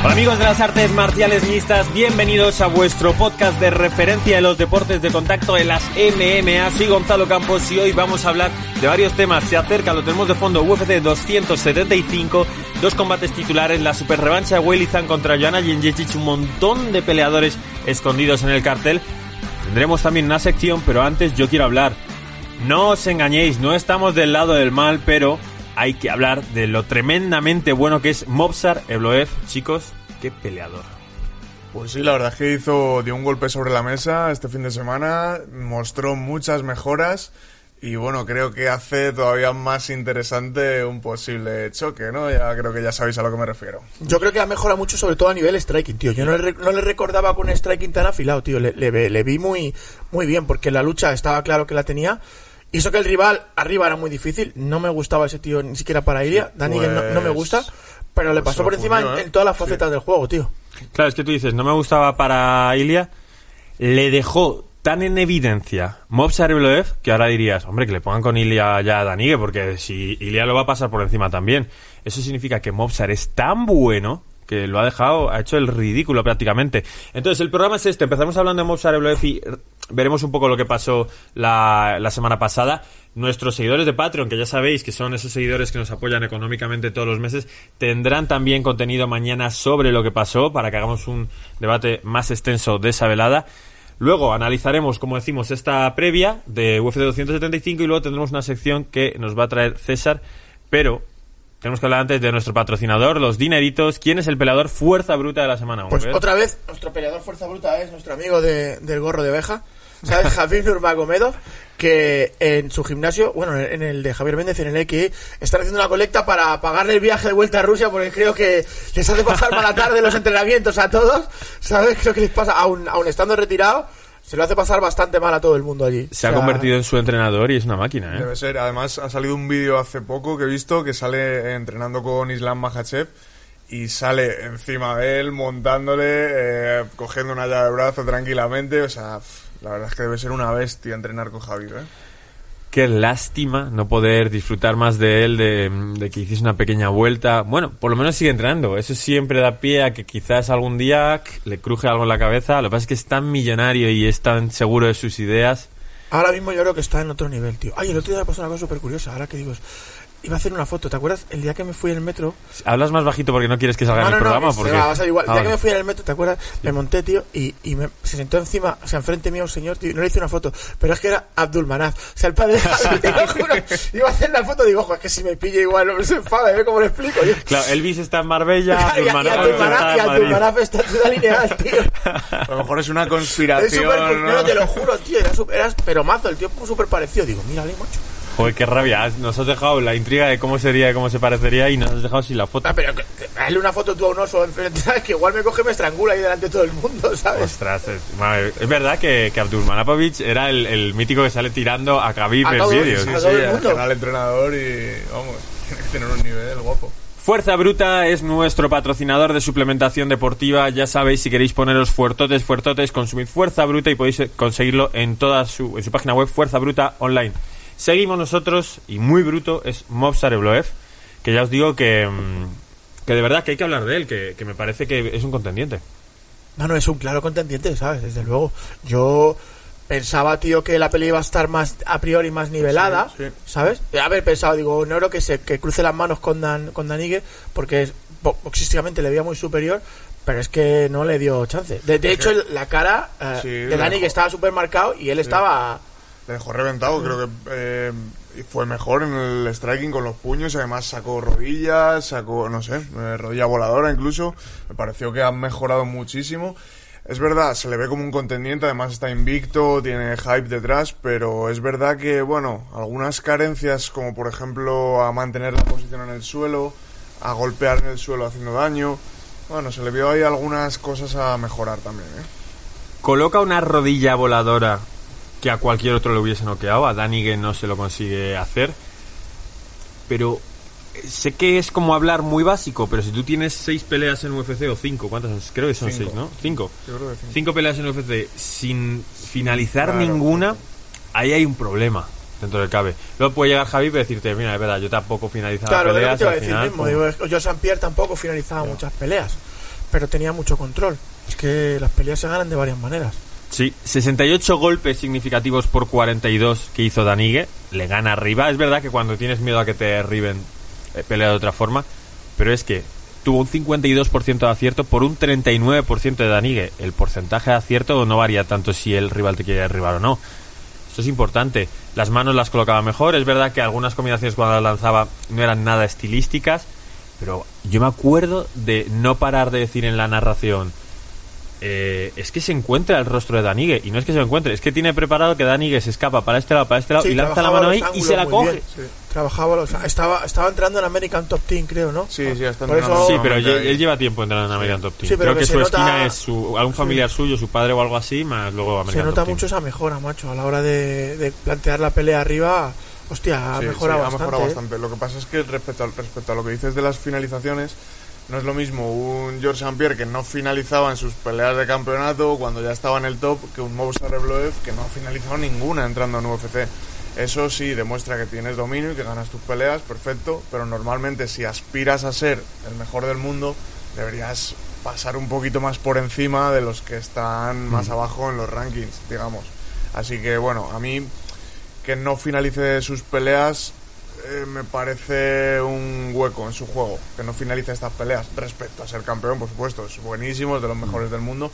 Hola amigos de las artes marciales mixtas, bienvenidos a vuestro podcast de referencia de los deportes de contacto de las MMA. Soy Gonzalo Campos y hoy vamos a hablar de varios temas. Se acerca, lo tenemos de fondo, UFC 275, dos combates titulares, la super revancha de Weilizan contra Joanna Jędrzejczyk, un montón de peleadores escondidos en el cartel. Tendremos también una sección, pero antes yo quiero hablar. No os engañéis, no estamos del lado del mal, pero hay que hablar de lo tremendamente bueno que es Mobsar Evloev. Chicos, qué peleador. Pues sí, la verdad es que hizo, dio un golpe sobre la mesa este fin de semana, mostró muchas mejoras y bueno, creo que hace todavía más interesante un posible choque, ¿no? Ya creo que ya sabéis a lo que me refiero. Yo creo que ha mejorado mucho, sobre todo a nivel striking, tío. Yo no le, no le recordaba con un striking tan afilado, tío. Le, le, le vi muy, muy bien, porque la lucha estaba claro que la tenía. Y eso que el rival arriba era muy difícil. No me gustaba ese tío ni siquiera para Ilia. Dani Pues, no, no me gusta. Pero le pues pasó por encima en, ¿eh? en todas las facetas del juego, tío. Claro, es que tú dices, no me gustaba para Ilia. Le dejó tan en evidencia Mobsar que ahora dirías, hombre, que le pongan con Ilia ya a Danigue, porque si Ilia lo va a pasar por encima también. Eso significa que Mobsar es tan bueno que lo ha dejado, ha hecho el ridículo prácticamente. Entonces, el programa es este. Empezamos hablando de Mobsar y veremos un poco lo que pasó la, la semana pasada. Nuestros seguidores de Patreon, que ya sabéis que son esos seguidores que nos apoyan económicamente todos los meses, tendrán también contenido mañana sobre lo que pasó para que hagamos un debate más extenso de esa velada. Luego analizaremos, como decimos, esta previa de UFC 275 y luego tendremos una sección que nos va a traer César, pero tenemos que hablar antes de nuestro patrocinador, los dineritos. ¿Quién es el peleador fuerza bruta de la semana? Pues otra vez, nuestro peleador fuerza bruta es nuestro amigo de- del gorro de oveja, ¿sabes? Javier Nurmagomedov, que en su gimnasio, bueno, en el de Javier Méndez, en el EQI, están haciendo una colecta para pagarle el viaje de vuelta a Rusia, porque creo que les hace pasar mala tarde los entrenamientos a todos, ¿sabes? Creo que les pasa, aún, aún estando retirado, se lo hace pasar bastante mal a todo el mundo allí. Se ha O sea, convertido en su entrenador y es una máquina, ¿eh? Debe ser. Además, ha salido un vídeo hace poco que he visto que sale entrenando con Islam Makhachev y sale encima de él, montándole, eh, cogiendo una llave de brazo tranquilamente. O sea, la verdad es que debe ser una bestia entrenar con Javier, ¿eh? Qué lástima no poder disfrutar más de él, de, de que hiciese una pequeña vuelta. Bueno, por lo menos sigue entrenando. Eso siempre da pie a que quizás algún día le cruje algo en la cabeza. Lo que pasa es que es tan millonario y es tan seguro de sus ideas. Ahora mismo yo creo que está en otro nivel, tío. Ay, el otro día me pasó una cosa súper curiosa, ahora que digo, iba a hacer una foto, ¿te acuerdas? El día que me fui en el metro, Hablas más bajito porque no quieres que salga en el programa. se porque... va, va a ser igual. Ah, El día que me fui en el metro, ¿te acuerdas? Me monté, tío, y, y me, se sentó encima, o sea, enfrente mío un señor, tío, y no le hice una foto, pero es que era Abdul Manaf. O sea, el padre de te lo juro. Iba a hacer la foto, digo, ojo, es que si me pilla igual, no se enfada, ¿eh? ¿Cómo lo explico? Yo, Claro, Elvis está en Marbella, y, y y en Abdul Madrid. Manaf está en Ciudad Lineal, tío. A lo mejor es una Es conspiración. súper, ¿no? no, te lo juro, tío, era, súper- era pero mazo, el tío como súper parecido. Digo, mírale, macho. Joder, qué rabia. Nos has dejado la intriga de cómo sería y cómo se parecería y nos has dejado sin la foto. Ah, pero que, que- hazle una foto tú a un oso enfrente, ¿sabes? Que igual me coge y me estrangula ahí delante de todo el mundo, ¿sabes? Ostras, es, madre, es verdad que, que Abdul era el, el mítico que sale tirando a Khabib A en todos, vídeos. Sí, a sí, todo el al mundo. canal entrenador y vamos, tiene que tener un nivel guapo. Fuerza Bruta es nuestro patrocinador de suplementación deportiva. Ya sabéis, si queréis poneros fuertotes, fuertotes, consumid Fuerza Bruta y podéis eh, conseguirlo en toda su, en su página web, Fuerza Bruta Online. Seguimos nosotros, y muy bruto, es Mobsar Evloev, que ya os digo que, mm, que de verdad que hay que hablar de él, que, que me parece que es un contendiente. No, no, es un claro contendiente, ¿sabes? Desde luego. Yo pensaba, tío, que la peli iba a estar más a priori más nivelada, Sí, sí. ¿sabes? Haber pensado, digo, no creo que se que cruce las manos con Dan con Danigue porque es- bo- boxísticamente le veía muy superior, pero es que no le dio chance. De, de hecho, la cara eh, Sí, de Danigue estaba súper marcado y él estaba Le dejó reventado, creo que eh, fue mejor en el striking con los puños, además sacó rodillas, sacó, no sé, eh, rodilla voladora incluso. Me pareció que ha mejorado muchísimo. Es verdad, se le ve como un contendiente, además está invicto, tiene hype detrás, pero es verdad que, bueno, algunas carencias, como por ejemplo a mantener la posición en el suelo, a golpear en el suelo haciendo daño, bueno, se le vio ahí algunas cosas a mejorar también, ¿eh? Coloca una rodilla voladora que a cualquier otro le hubiese noqueado, a Danigue no se lo consigue hacer, pero eh, sé que es como hablar muy básico, pero si tú tienes seis peleas en UFC o cinco, ¿cuántas son? Creo que son Cinco. seis, ¿no? Cinco. Yo. Cinco peleas en UFC sin finalizar Claro, ninguna, ahí hay un problema dentro del cabe. Luego puede llegar Javi y decirte, mira, es verdad, yo tampoco finalizaba Claro, peleas te iba a al decir final, mismo. pum. Digo, Joe St. Pierre tampoco finalizaba muchas peleas, pero tenía mucho control. Es que las peleas se ganan de varias maneras. Sí, 68 golpes significativos por 42 que hizo Danigue. Le gana arriba. Es verdad que cuando tienes miedo a que te derriben, eh, pelea de otra forma. Pero es que tuvo un 52% de acierto por un 39% de Danigue. El porcentaje de acierto no varía tanto si el rival te quiere derribar o no. Esto es importante. Las manos las colocaba mejor. Es verdad que algunas combinaciones cuando las lanzaba no eran nada estilísticas. Pero yo me acuerdo de no parar de decir en la narración. Eh, es que se encuentra el rostro de Danigue. Y no es que se lo encuentre, es que tiene preparado que Danigue se escapa para este lado, para este lado, Sí, y lanza la mano ahí y se la coge. bien. Sí, Trabajaba los, estaba, estaba entrando en American Top Team, creo, ¿no? sí, sí, está Por eso- entrenando Sí, pero él, lleva tiempo entrando en American Top Team. Sí, pero Creo que que, se su nota- esquina es su, algún familiar suyo, su padre o algo así, más luego American Se nota Top Team. mucho esa mejora, macho, a la hora de, de plantear la pelea arriba. Hostia, ha Sí, mejorado sí, bastante. ha mejorado ¿eh? bastante. Lo que pasa es que respecto a, respecto a lo que dices de las finalizaciones, no es lo mismo un George St. Pierre que no finalizaba en sus peleas de campeonato cuando ya estaba en el top que un Movsar Rebloev que no ha finalizado ninguna entrando en UFC. Eso sí demuestra que tienes dominio y que ganas tus peleas, perfecto, pero normalmente si aspiras a ser el mejor del mundo, deberías pasar un poquito más por encima de los que están más abajo en los rankings, digamos. Así que bueno, a mí que no finalice sus peleas eh, me parece un hueco en su juego, que no finalice estas peleas respecto a ser campeón, por supuesto, es buenísimo, es de los mejores del mundo,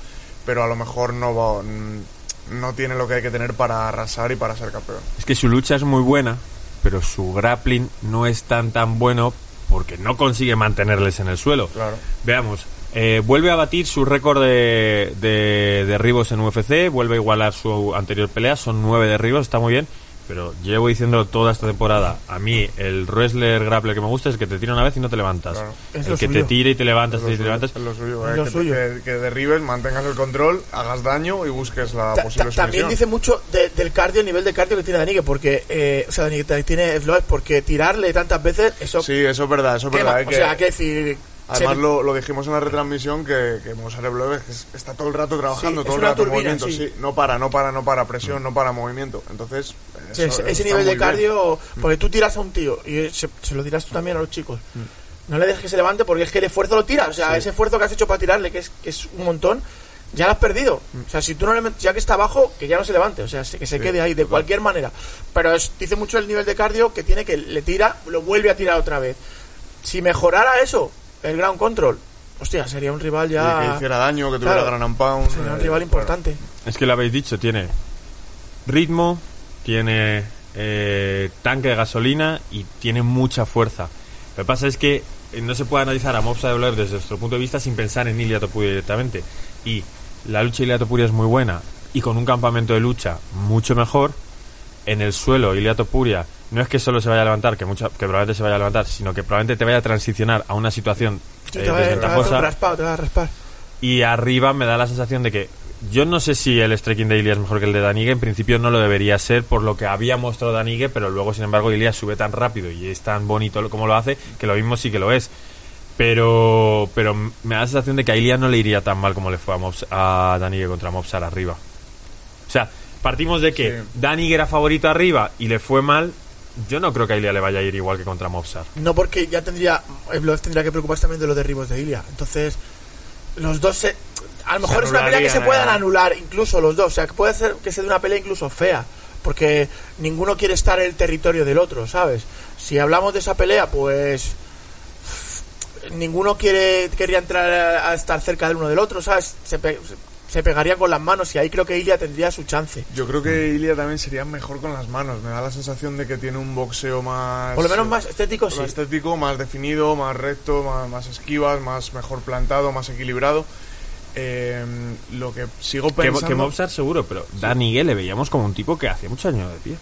pero a lo mejor no va, mm, no tiene lo que hay que tener para arrasar y para ser campeón. Es que su lucha es muy buena, pero su grappling no es tan tan bueno porque no consigue mantenerles en el suelo. Claro. Veamos. eh, vuelve a batir su récord de, de derribos en UFC, vuelve a igualar su anterior pelea, son nueve derribos, está muy bien, pero llevo diciendo toda esta temporada, a mí el wrestler grappler que me gusta es que te tira una vez y no te levantas. Claro. El lo que suyo. te tire y te levantas, lo te suyo, levantas. es lo suyo, Es eh, lo que, suyo. que- que derribes, mantengas el control, hagas daño y busques la Ta- posible ta- también dice mucho de- del cardio, el nivel de cardio que tiene Danique, porque, eh, o sea, Danique tiene Floyd, porque tirarle tantas veces, eso Sí, eso es verdad, eso es verdad. eh, o que- sea, hay que decir. Además lo, lo dijimos en la retransmisión que, que Mozart Rebloev es- está todo el rato trabajando, Sí, todo el rato turbina, movimiento, sí. sí. no para, no para, no para, presión, no para movimiento. Entonces, eso- ese, nivel de bien. cardio, porque tú tiras a un tío y se, se lo dirás tú también a los chicos. No le dejes que se levante porque es que el esfuerzo lo tira. O sea, ese esfuerzo que has hecho para tirarle, que es, que es un montón, ya lo has perdido. O sea, si tú no le metes, ya que está abajo, que ya no se levante. O sea, que se quede ahí de cualquier manera. Pero es- dice mucho el nivel de cardio que tiene que le tira, lo vuelve a tirar otra vez. Si mejorara eso, el ground control, hostia, sería un rival Y que ya. hiciera daño, que tuviera Claro. gran and pound. Sería un eh, rival claro. importante. Es que lo habéis dicho, tiene ritmo, tiene eh, tanque de gasolina y tiene mucha fuerza. Lo que pasa es que eh, no se puede analizar a Mobsa de Blair desde nuestro punto de vista sin pensar en Ilia Topuria directamente. Y la lucha de Ilia Topuria es muy buena y con un campamento de lucha mucho mejor. En el suelo, Ilia Topuria no es que solo se vaya a levantar, que, mucha, que probablemente se vaya a levantar, sino que probablemente te vaya a transicionar a una situación Sí, eh, te a- desventajosa. raspado, te raspar. Y arriba me da la sensación de que yo no sé si el striking de Ilia es mejor que el de Danigue. En principio no lo debería ser por lo que había mostrado Danigue, pero luego, sin embargo, Ilia sube tan rápido y es tan bonito como lo hace que lo mismo sí que lo es. Pero pero me da la sensación de que a Ilia no le iría tan mal como le fue a, Mobs- a Danigue contra Mobsar arriba. O sea, partimos de que Sí. Danigue era favorito arriba y le fue mal. Yo no creo que a Ilia le vaya a ir igual que contra Mobsar. No, porque ya tendría. El Blood tendría que preocuparse también de los derribos de Ilia. Entonces, los dos se. A lo mejor es una pelea que se puedan eh. anular, incluso los dos. O sea, que puede ser que sea una pelea incluso fea. Porque ninguno quiere estar en el territorio del otro, ¿sabes? Si hablamos de esa pelea, pues. Ninguno quiere quería entrar a, a estar cerca del uno del otro, ¿sabes? Se, pe- se pegaría con las manos y ahí creo que Ilia tendría su chance. Yo creo que Ilia también sería mejor con las manos. Me da la sensación de que tiene un boxeo más. Por lo menos más estético, más sí. estético, más definido, más recto, más, más esquivas, más mejor plantado, más equilibrado. Eh, lo que sigo Que, pensando... que Mobsar seguro, pero Danny le veíamos como un tipo que hacía muchos años de pie.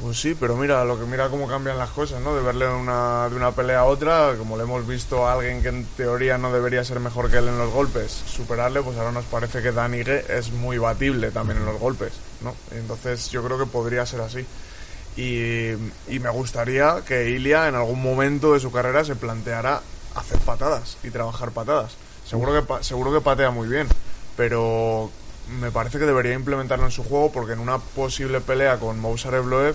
Pues sí, pero mira, lo que mira cómo cambian las cosas, ¿no? De verle una, de una pelea a otra, como le hemos visto a alguien que en teoría no debería ser mejor que él en los golpes, superarle, pues ahora nos parece que Danny es muy batible también en los golpes, ¿no? Entonces yo creo que podría ser así. Y, y me gustaría que Ilia en algún momento de su carrera se planteara hacer patadas y trabajar patadas. Seguro que, seguro que patea muy bien, pero me parece que debería implementarlo en su juego porque en una posible pelea con Evloev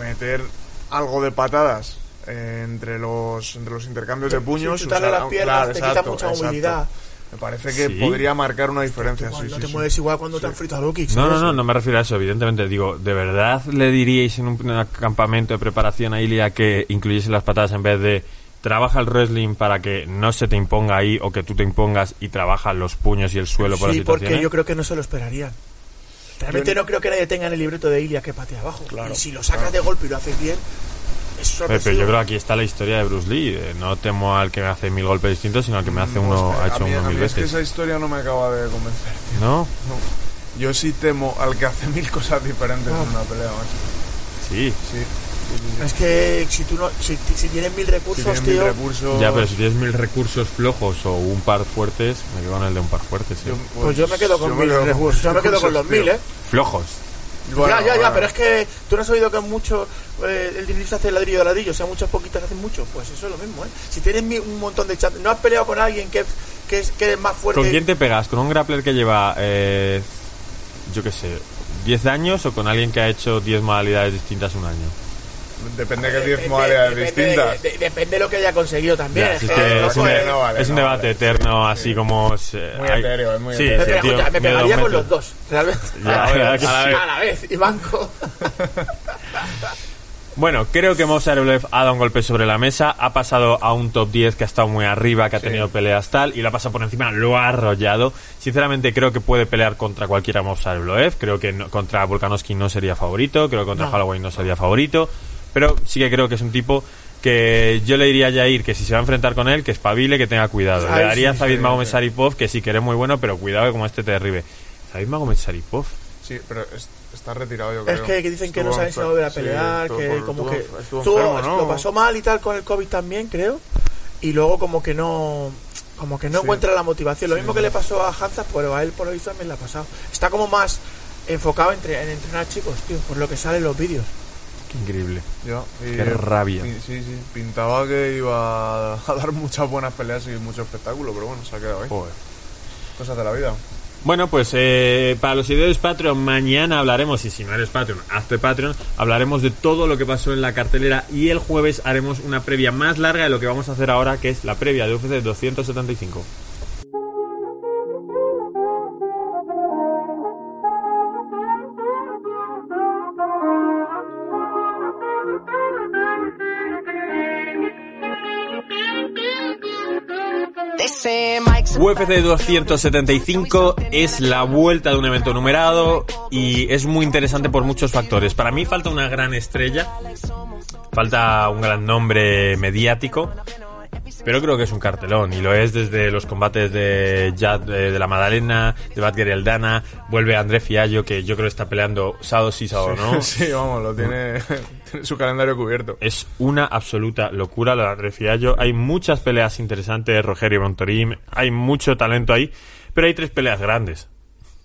meter algo de patadas eh, entre los entre los intercambios de puños Sí, quitarle las usar- piernas claro, te quita exacto, mucha exacto. movilidad. me parece que Sí. podría marcar una diferencia Igual sí, no sí, te sí. mueves igual cuando te han frito a No, no, no, no me refiero a eso, evidentemente. Digo, ¿de verdad le diríais en un, un campamento de preparación a Ilia que incluyese las patadas en vez de trabaja el wrestling para que no se te imponga ahí o que tú te impongas y trabaja los puños y el suelo por las Sí, porque yo creo que no se lo esperarían. Realmente Yo- no creo que nadie tenga en el libreto de Ilia que patea abajo. Claro, y si lo sacas de golpe y lo haces bien, es Pero, sorpresivo. pero yo creo que aquí está la historia de Bruce Lee. de no temo al que me hace mil golpes distintos, sino al que me hace uno, Hostia, ha hecho mí, uno mil mí es que veces. esa historia no me acaba de convencer ¿No? no. yo sí temo al que hace mil cosas diferentes Ah. en una pelea macho. Sí, sí. Es que si tú no, si, si tienes mil Si recursos, mil tío, recursos Ya, pero si tienes mil recursos flojos o un par fuertes, me quedo con el de un par fuertes. ¿eh? yo- pues yo me quedo con yo mil recursos. Yo me quedo con los mil, ¿eh? Flojos. Bueno, ya, ya, ya, pero es que tú no has oído que mucho eh, el dinero hace ladrillo de ladrillo, o sea, muchas poquitas hacen mucho. Pues eso es lo mismo, ¿eh? Si tienes un montón de chances, no has peleado con alguien que, que, es, que es más fuerte. ¿Con quién te pegas? ¿Con un grappler que lleva, eh, yo qué sé, 10 años o con alguien que ha hecho 10 modalidades distintas un año? Depende de qué Depende- 10 modalidades depende distintas de- de- depende de lo que haya conseguido también. Ya, es que- no es un, puede, de- no vale, es un no debate vale, eterno, así como... eh, Muy hay- etéreo, es muy sí, etéreo. sí, tío, me pegaría con los dos, realmente. Ya, A la que a la sí. A la vez, y banco. Bueno, creo que Mozart ha dado un golpe sobre la mesa, ha pasado a un top 10 que ha estado muy arriba, que ha tenido peleas tal, y lo ha pasado por encima, lo ha arrollado. Sinceramente creo que puede pelear contra cualquiera Mozart creo que no- contra Volkanovski no sería favorito, creo que contra No. Holloway no sería favorito, pero sí que creo que es un tipo que yo le diría a Jair que si se va a enfrentar con él, que espabile, que tenga cuidado. Ay, le daría sí, a Zabit sí, Magomed. Saripov, que sí que eres muy bueno, pero cuidado que como este te derribe. Zabit Magomed Saripov. Sí, pero es- está retirado, yo creo. Es que, que dicen que no saben si va a volver a pelear, que por- como estuvo que estuvo estuvo- enfermo, ¿no? lo pasó mal y tal con el COVID también, creo. Y luego como que no como que no Sí. encuentra la motivación. Lo Sí. mismo que le pasó a Hansa, pero a él por lo visto también le ha pasado. Está como más enfocado entre- en entrenar chicos, tío, por lo que sale en los vídeos. Qué increíble. Ya, y- Qué rabia. Sí, sí, pintaba que iba a dar muchas buenas peleas y mucho espectáculo, pero bueno, se ha quedado ahí. Joder. Cosas de la vida. Bueno, pues eh, para los seguidores Patreon, mañana hablaremos, y si no eres Patreon, hazte Patreon, hablaremos de todo lo que pasó en la cartelera y el jueves haremos una previa más larga de lo que vamos a hacer ahora, que es la previa de UFC 275. UFC 275 es la vuelta de un evento numerado y es muy interesante por muchos factores. Para mí falta una gran estrella, falta un gran nombre mediático, pero creo que es un cartelón y lo es desde los combates de Jad eh, de la Madalena, de Badger Aldana, vuelve André Fiallo que yo creo está peleando sábado sí, sábado no. sí, vamos, lo tiene, tiene su calendario cubierto. Es una absoluta locura lo de André Fiallo. Hay muchas peleas interesantes, Rogerio Montorim, hay mucho talento ahí, pero hay tres peleas grandes.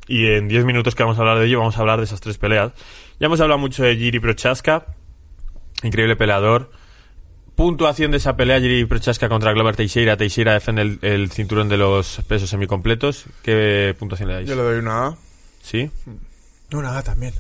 Y en 10 minutos que vamos a hablar de ello, vamos a hablar de esas tres peleas. Ya hemos hablado mucho de Giri Prochaska, increíble peleador. Puntuación de esa pelea, Giri Prochaska contra Glover Teixeira. Teixeira defiende el, el cinturón de los pesos semicompletos. ¿Qué puntuación le dais? Yo le doy una A. ¿Sí? No, nada, también.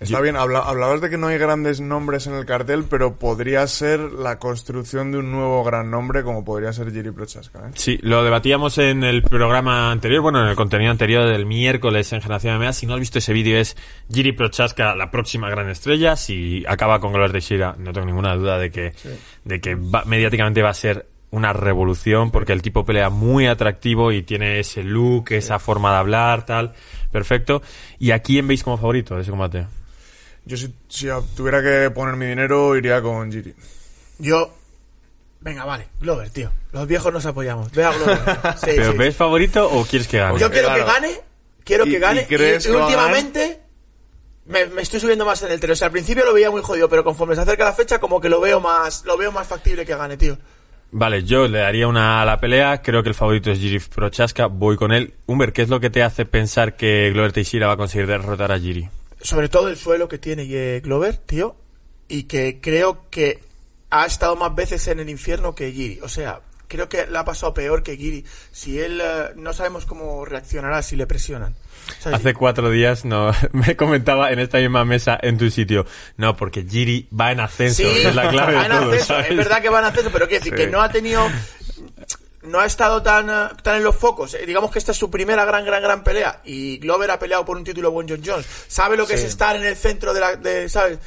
Está bien, habla- hablabas de que no hay grandes nombres en el cartel, pero podría ser la construcción de un nuevo gran nombre como podría ser Jiri Prochaska. ¿eh? Sí, lo debatíamos en el programa anterior, bueno, en el contenido anterior del miércoles en Generación MMA. Si no has visto ese vídeo, es Giri Prochaska, la próxima gran estrella. Si acaba con Glover Teixeira, no tengo ninguna duda de que, de que va- mediáticamente va a ser una revolución, porque el tipo pelea muy atractivo y tiene ese look, esa forma de hablar, tal. Perfecto. ¿Y a quién veis como favorito de ese combate? Yo si, si tuviera que poner mi dinero iría con Jiri. Yo Venga, vale, Glover, tío. Los viejos nos apoyamos. Ve a Glover. Sí, ¿Pero sí. ves favorito o quieres que gane? Yo quiero Claro. que gane, quiero ¿Y- que gane. y últimamente me, me estoy subiendo más en el tren. O sea, al principio lo veía muy jodido, pero conforme se acerca la fecha, como que lo veo más, lo veo más factible que gane, tío. Vale, yo le daría una a la pelea. Creo que el favorito es Giri Prochaska. Voy con él. Humber, ¿qué es lo que te hace pensar que Glover Teixeira va a conseguir derrotar a Giri? Sobre todo el suelo que tiene eh, Glover, tío. Y que creo que ha estado más veces en el infierno que Giri. O sea, creo que le ha pasado peor que Giri. Si él, eh, no sabemos cómo reaccionará si le presionan. Hace cuatro días no me comentaba en esta misma mesa en tu sitio. No, porque Giri va en ascenso. Sí, es la clave va de en todo. ascenso, ¿sabes? Es verdad que va en ascenso, pero quiero decir Sí. que no ha tenido. No ha estado tan, eh, tan en los focos. Eh, Digamos que esta es su primera gran, gran, gran pelea. Y Glover ha peleado por un título con John Jones. Sabe lo que es estar en el centro de la, de, ¿sabes?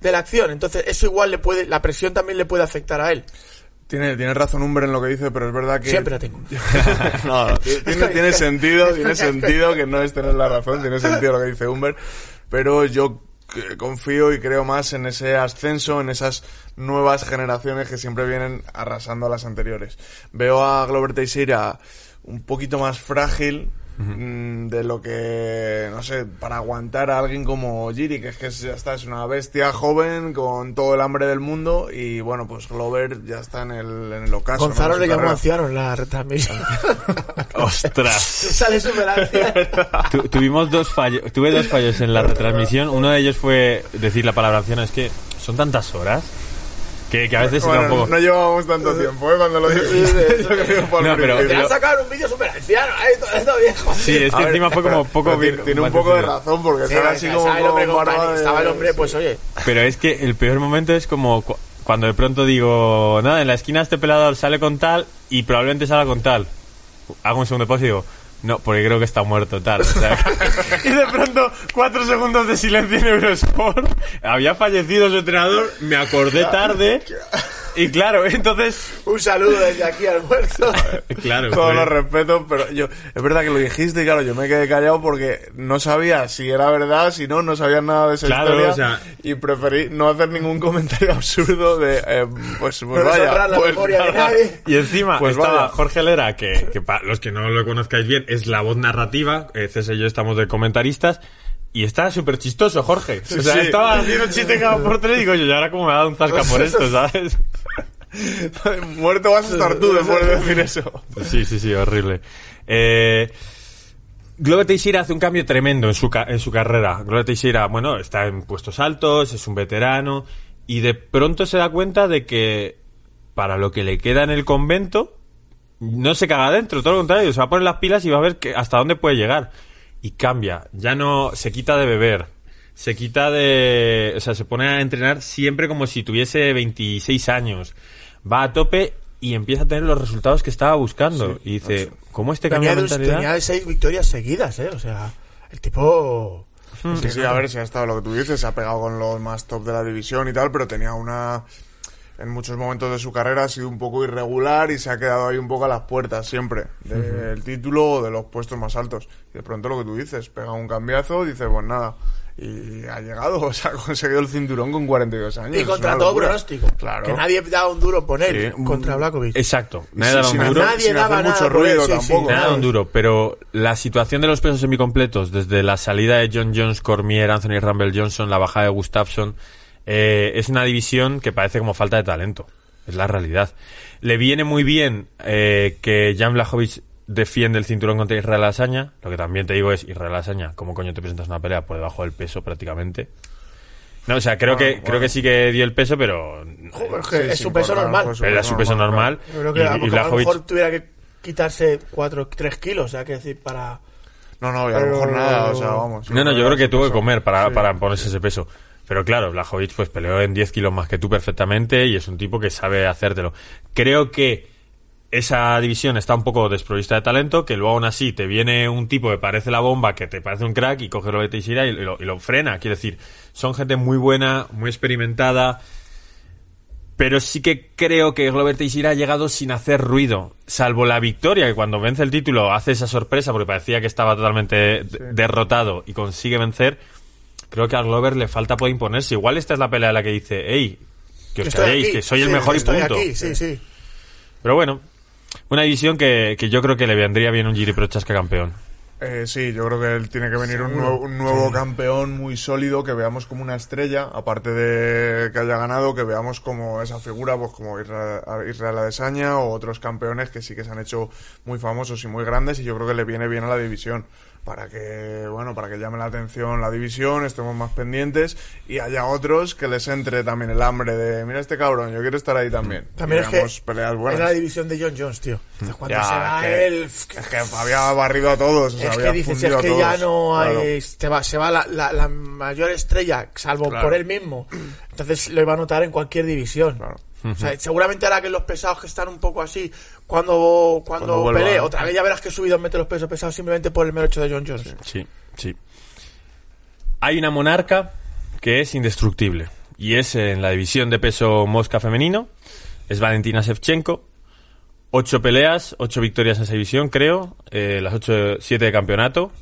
de la acción. Entonces, eso igual le puede. La presión también le puede afectar a él. Tiene, tiene razón Humber en lo que dice, pero es verdad que... Siempre la tengo. no, no, ti- tiene, tiene sentido, tiene sentido que no es tener la razón, tiene sentido lo que dice Humber, pero yo confío y creo más en ese ascenso, en esas nuevas generaciones que siempre vienen arrasando a las anteriores. Veo a Glover Teixeira un poquito más frágil mm, de lo que, no sé, para aguantar a alguien como Giri, que es que ya está, es una bestia joven con todo el hambre del mundo y bueno, pues Glover ya está en el, en el ocaso. Gonzalo le llamó anciano en la retransmisión. ¡Ostras! Sale. Tu- tuvimos dos fallos, tuve dos fallos en la retransmisión. Uno de ellos fue decir la palabra anciano. Es que son tantas horas que, que a veces se Bueno, poco. no llevábamos tanto tiempo, ¿eh? Cuando lo dijiste. Yo que al No, pero-. Te han sacado un vídeo súper anciano. ¿eh? Todo esto viejo. Sí, es A que ver, encima fue como poco tiene, tiene un poco de razón, porque Sí, estaba así como estaba el hombre con de- Estaba el hombre, pues oye. Pero es que el peor momento es como cu- cuando de pronto digo, nada, en la esquina este pelador sale con tal y probablemente salga con tal. Hago un segundo pause y digo, no, porque creo que está muerto tal. O sea, y de pronto, cuatro segundos de silencio en Eurosport. Había fallecido su entrenador, me acordé tarde. Y claro, entonces, Un saludo desde aquí al muerto. claro. Todos fue- los respetos, pero yo, es verdad que lo dijiste y claro, yo me quedé callado porque no sabía si era verdad, si no, no sabía nada de esa Claro, historia o sea- y preferí no hacer ningún comentario absurdo de, eh, pues, pues No vaya, la pues memoria de nadie. Y encima Pues estaba vaya. Jorge Lera, que, que para los que no lo conozcáis bien, es la voz narrativa. Eh, César y yo estamos de comentaristas. Y está súper chistoso, Jorge. o sea, sí. estaba haciendo chiste cada por tres y digo yo, y ahora como me ha dado un zasca por esto, ¿sabes? Muerto vas a estar tú después de decir eso. Sí, sí, sí, horrible. Eh, Glover Teixeira hace un cambio tremendo en su, ca- en su carrera. Glover Teixeira, bueno, está en puestos altos, es un veterano, y de pronto se da cuenta de que para lo que le queda en el convento, no se caga adentro, todo lo contrario, se va a poner las pilas y va a ver que hasta dónde puede llegar. Y cambia, ya no se quita de beber, se quita de... O sea, se pone a entrenar siempre como si tuviese 26 años. Va a tope y empieza a tener los resultados que estaba buscando. y dice, ¿cómo este cambio Venía de mentalidad? venía de seis victorias seguidas, ¿eh? O sea, el tipo... Sí, sí, a ver si ha estado lo que tú dices, se ha pegado con los más top de la división y tal, pero tenía una... En muchos momentos de su carrera ha sido un poco irregular y se ha quedado ahí un poco a las puertas siempre del título o de los puestos más altos. Y de pronto lo que tú dices, pega un cambiazo, dice pues nada. Y ha llegado, o sea, ha conseguido el cinturón con 42 años. Y contra todo locura. pronóstico. Claro. Que nadie daba un duro por él Sí. contra Blakovic. Exacto. Nadie daba un duro. Nadie sin daba hacer nada mucho ruido sí, sí. tampoco. Un duro, pero la situación de los pesos semicompletos, desde la salida de John Jones, Cormier, Anthony Rumble Johnson, la bajada de Gustafsson, eh, es una división que parece como falta de talento. Es la realidad. Le viene muy bien eh, que Jan Blachowicz defiende el cinturón contra Israel Asaña. Lo que también te digo es, Israel Asaña, ¿cómo coño te presentas una pelea por debajo del peso prácticamente? No, o sea, creo Bueno, que bueno. creo que sí que dio el peso, pero Joder, es que Sí, es sí, su peso normal. pues, era su peso normal. Yo creo que y, a, y lo mejor- a lo Blachowicz- mejor tuviera que quitarse 4 3 kilos, o sea, que decir, para... No, no, y a lo mejor nada, o sea, vamos. No, no, yo creo que tuvo que comer para, Sí. para ponerse ese peso. Pero claro, Blachowicz pues peleó en 10 kilos más que tú perfectamente y es un tipo que sabe hacértelo. Creo que esa división está un poco desprovista de talento, que luego aún así te viene un tipo que parece la bomba, que te parece un crack y coge lo de Teixeira y lo, y lo frena. Quiero decir, son gente muy buena, muy experimentada, pero sí que creo que Glover Teixeira ha llegado sin hacer ruido, salvo la victoria, que cuando vence el título hace esa sorpresa porque parecía que estaba totalmente de- derrotado y consigue vencer. Creo que a Glover le falta poder imponerse. Igual esta es la pelea en la que dice, hey, que os calléis, que soy el mejor y punto. aquí, sí, sí. Pero bueno, una división que, que yo creo que le vendría bien un Giri Prochaska campeón. Eh, sí, yo creo que él tiene que venir un nuevo, un nuevo campeón muy sólido, que veamos como una estrella, aparte de que haya ganado, que veamos como esa figura, pues como Israel, Israel Adesanya o otros campeones que sí que se han hecho muy famosos y muy grandes y yo creo que le viene bien a la división para que bueno para que llame la atención la división estemos más pendientes y haya otros que les entre también el hambre de mira este cabrón yo quiero estar ahí también También Y es que peleas buenas era la división de John Jones, tío. Entonces, cuando Ya, que- él... es que había barrido a todos o sea, Es que dices, es que ya no hay... Claro. Se va, se va la, la- la mayor estrella, salvo Claro. por él mismo. Entonces lo iba a notar en cualquier división. Claro. O sea, seguramente ahora que los pesados que están un poco así, cuando, cuando, Cuando pelee, otra vez ya verás que subido mete los pesos pesados simplemente por el mero hecho de John Jones. Sí, sí. Hay una monarca que es indestructible. Y es en la división de peso mosca femenino. Es Valentina Shevchenko. Ocho peleas, ocho victorias en esa división, creo. Eh, las ocho, siete de campeonato.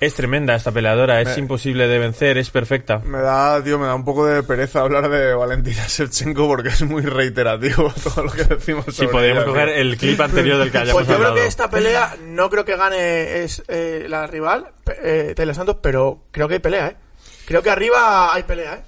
Es tremenda esta peleadora, es imposible de vencer, es perfecta. Me da, tío, me da un poco de pereza hablar de Valentina Shevchenko porque es muy reiterativo todo lo que decimos Si sobre podríamos ella, coger tío. el clip anterior del que hayamos Pues yo creo que esta pelea no creo que gane es eh, la rival, eh, Taylor Santos, pero creo que hay pelea, ¿eh? Creo que arriba hay pelea, ¿eh?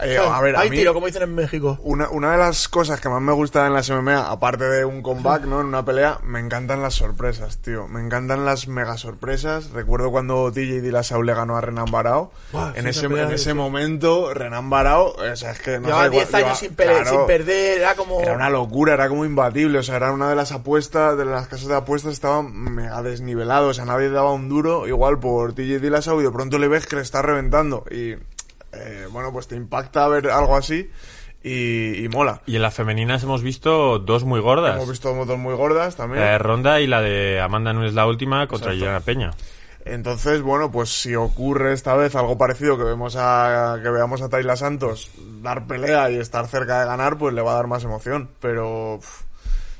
Eh, O sea, a ver, a hay mí- tiro, como dicen en México. Una, una de las cosas que más me gusta en las MMA, aparte de un comeback, ¿no? En una pelea, me encantan las sorpresas, tío. Me encantan las mega sorpresas. Recuerdo cuando TJ Dillashaw le ganó a Renan Barao. Sí, en ese, en ese momento, Renan Barao, o sea, es que no Llevaba sé, 10 igual- años lleva- sin, pele- claro, sin perder, era como... Era una locura, era como imbatible, o sea, era una de las apuestas, de las casas de apuestas estaban mega desnivelados, o sea, nadie daba un duro igual por TJ Dillashaw y de pronto le ves que le está reventando y, eh, bueno, pues te impacta ver algo así y, y mola. Y en las femeninas hemos visto dos muy gordas. Hemos visto motos muy gordas también. La de Ronda y la de Amanda Nunes la última contra. Gillian Peña. Entonces, bueno, pues si ocurre esta vez algo parecido que vemos a que veamos a Tayla Santos dar pelea y estar cerca de ganar, pues le va a dar más emoción. Pero uf,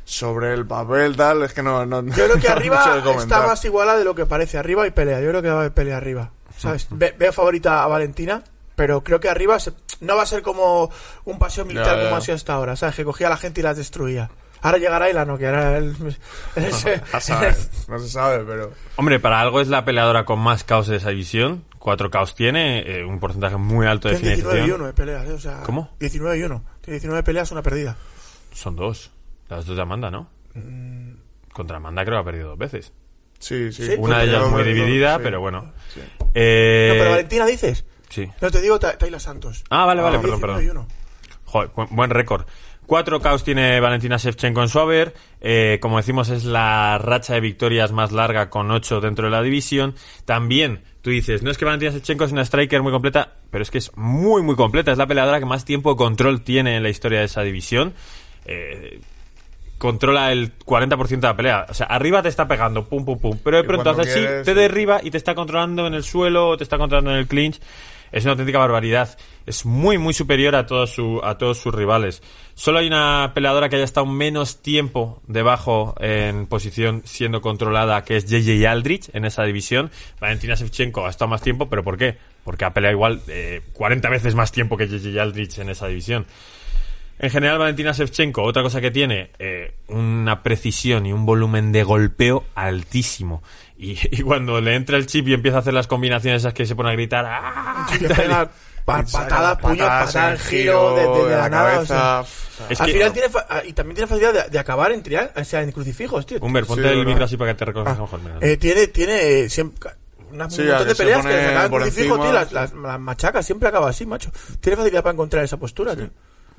sobre el papel tal, es que no. no Yo creo que no arriba está más igualada de lo que parece. Arriba hay pelea. Yo creo que va a haber pelea arriba. ¿Sabes? Ve- veo favorita a Valentina, pero creo que arriba se- no va a ser como un paseo militar como ha sido hasta ahora. ¿Sabes? Que cogía a la gente y las destruía. Ahora llegará y la noqueará. El, ese- A saber, no se sabe, pero. Hombre, para algo es la peleadora con más caos de esa división. Cuatro caos tiene, eh, un porcentaje muy alto de Tiene 19 y finalización. 1 de peleas, ¿eh? O sea, ¿Cómo? 19 y 1. Tiene 19 peleas, una perdida. Son dos. Las dos de Amanda, ¿no? Mm. Contra Amanda creo que ha perdido dos veces. Sí, sí. Sí, Una de ellas muy dividida, sí. pero bueno. Sí. Eh, No, pero Valentina dices. Sí. No te digo Ta- Tayla Santos. Ah, vale, vale, Ah, perdón, 19 perdón. y 1. Joder, bu- buen récord. Cuatro caos tiene Valentina Shevchenko en su haber. Eh, como decimos, es la racha de victorias más larga con ocho dentro de la división. También, tú dices, no es que Valentina Shevchenko es una striker muy completa, pero es que es muy, muy completa. Es la peleadora que más tiempo de control tiene en la historia de esa división. Eh, controla el 40% de la pelea. O sea, arriba te está pegando, pum, pum, pum. Pero de pronto hace así, quieres, te derriba y te está controlando en el suelo, o te está controlando en el clinch. Es una auténtica barbaridad. Es muy, muy superior a todos, su, a todos sus rivales. Solo hay una peleadora que haya estado menos tiempo debajo en posición siendo controlada, que es JJ Aldrich en esa división. Valentina Shevchenko ha estado más tiempo, ¿pero por qué? Porque ha peleado igual eh, 40 veces más tiempo que JJ Aldrich en esa división. En general, Valentina Shevchenko, otra cosa que tiene, eh, una precisión y un volumen de golpeo altísimo. Y, y cuando le entra el chip y empieza a hacer las combinaciones esas que se pone a gritar, ¡ah! Patadas, puños, patadas giro, desde de de la, nada. cabeza. sea. o sea, Es Al que- final tiene fa- ah, y también tiene facilidad de, de acabar en trial, o sea, en crucifijos, tío. Humber, ponte Sí, el micro así para que te reconozcas mejor. mira. Eh, tiene, tiene eh, siempre, una, Sí, un montón de peleas que acaban en crucifijo, tío, las, sí. las, las machacas, siempre acaba así, macho. Tiene facilidad para encontrar esa postura, tío.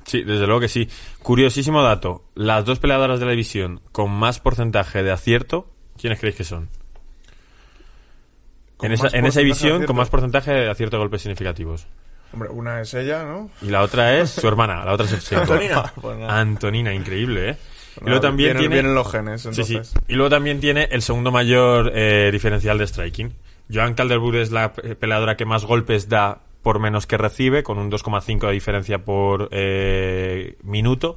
Sí, desde luego que sí. Curiosísimo dato. Las dos peleadoras de la división con más porcentaje de acierto, ¿quiénes creéis que son? En esa, en división con más porcentaje de acierto de golpes significativos. Hombre, una es ella, ¿no? Y la otra es su hermana, la otra es. Antonina. Pues. Antonina, increíble, ¿eh? Y luego también vienen, tiene... vienen los genes, Sí, entonces. sí. Y luego también tiene el segundo mayor eh, diferencial de striking. Joan Calderwood es la peleadora que más golpes da por menos que recibe, con un 2,5 de diferencia por eh, minuto.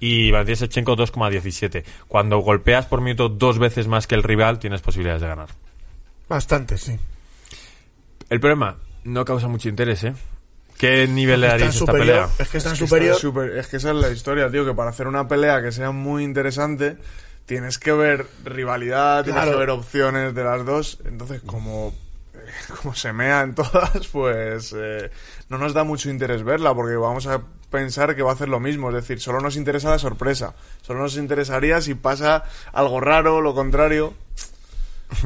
Y Valentina Shevchenko 2,17. Cuando golpeas por minuto dos veces más que el rival, tienes posibilidades de ganar. Bastante, sí. El problema, no causa mucho interés, ¿eh? ¿Qué nivel le darías a esta pelea? Es que está Es que superior. es que esa es la historia, tío, que para hacer una pelea que sea muy interesante tienes que ver rivalidad, tienes que ver opciones de las dos. Entonces, como, como se mea en todas, pues eh, no nos da mucho interés verla porque vamos a pensar que va a hacer lo mismo. Es decir, solo nos interesa la sorpresa. Solo nos interesaría si pasa algo raro, lo contrario.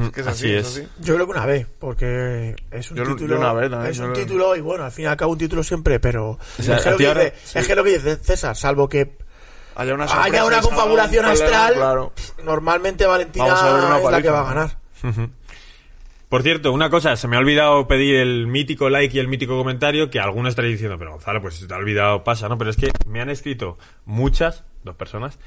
Es que es así, Así es es. así. Yo creo que una vez, porque es un Yo- yo título. una vez también, es yo un lo- título y bueno, al fin y al cabo un título siempre, pero. sea, es, que a lo que dice, es que lo que dice César, salvo que Haya una, haya una confabulación astral, Claro. normalmente Valentina es la que va a ganar. Por cierto, una cosa, se me ha olvidado pedir el mítico like y el mítico comentario que algunos estaréis diciendo, pero Gonzalo, pues si te ha olvidado, pasa, ¿no? Pero es que me han escrito muchas, dos personas,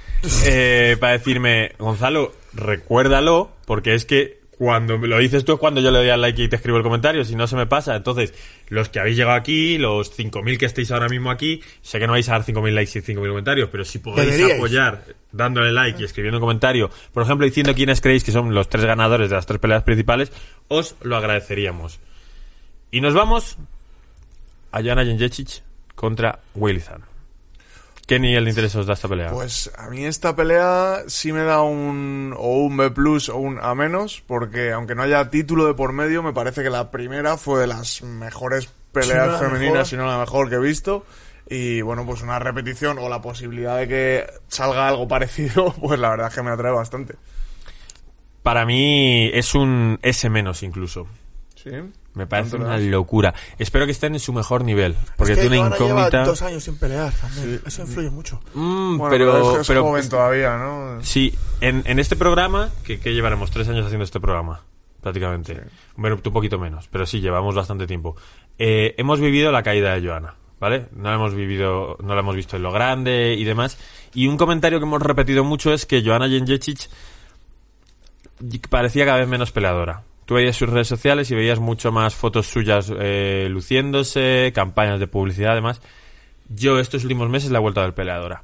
eh, para decirme, Gonzalo, recuérdalo, porque es que cuando me lo dices tú es cuando yo le doy al like y te escribo el comentario, si no se me pasa. Entonces, los que habéis llegado aquí, los 5.000 que estéis ahora mismo aquí, sé que no vais a dar 5.000 likes y 5.000 comentarios, pero si podéis Deberíais. apoyar dándole like y escribiendo un comentario, por ejemplo, diciendo quiénes creéis que son los tres ganadores de las tres peleas principales, os lo agradeceríamos. Y nos vamos a Joanna Jędrzejczyk contra Wilizan. ¿Qué nivel de interés os da esta pelea? Pues a mí esta pelea sí me da un o un B plus o un A menos, porque aunque no haya título de por medio, me parece que la primera fue de las mejores peleas femeninas, si no la mejor que he visto. Y bueno, pues una repetición o la posibilidad de que salga algo parecido, pues la verdad es que me atrae bastante. Para mí es un S menos incluso. Sí. Me parece ¿Cuánto le una locura. Espero que estén en su mejor nivel, porque es que tiene una incógnita. dos años sin pelear también. Eso influye mucho. Mm, Bueno, pero, es, es pero- joven todavía, ¿no? Sí, en, en este programa, que, que llevaremos tres años haciendo este programa, prácticamente. Bueno, tú un poquito menos, pero sí, llevamos bastante tiempo. Eh, hemos vivido la caída de Joana, ¿vale? No la hemos vivido, no la hemos visto en lo grande y demás. Y un comentario que hemos repetido mucho es que Joana Jędrzejczyk parecía cada vez menos peleadora. Tú veías sus redes sociales y veías mucho más fotos suyas eh, luciéndose, campañas de publicidad, además. Yo estos últimos meses la he vuelto a ver peleadora.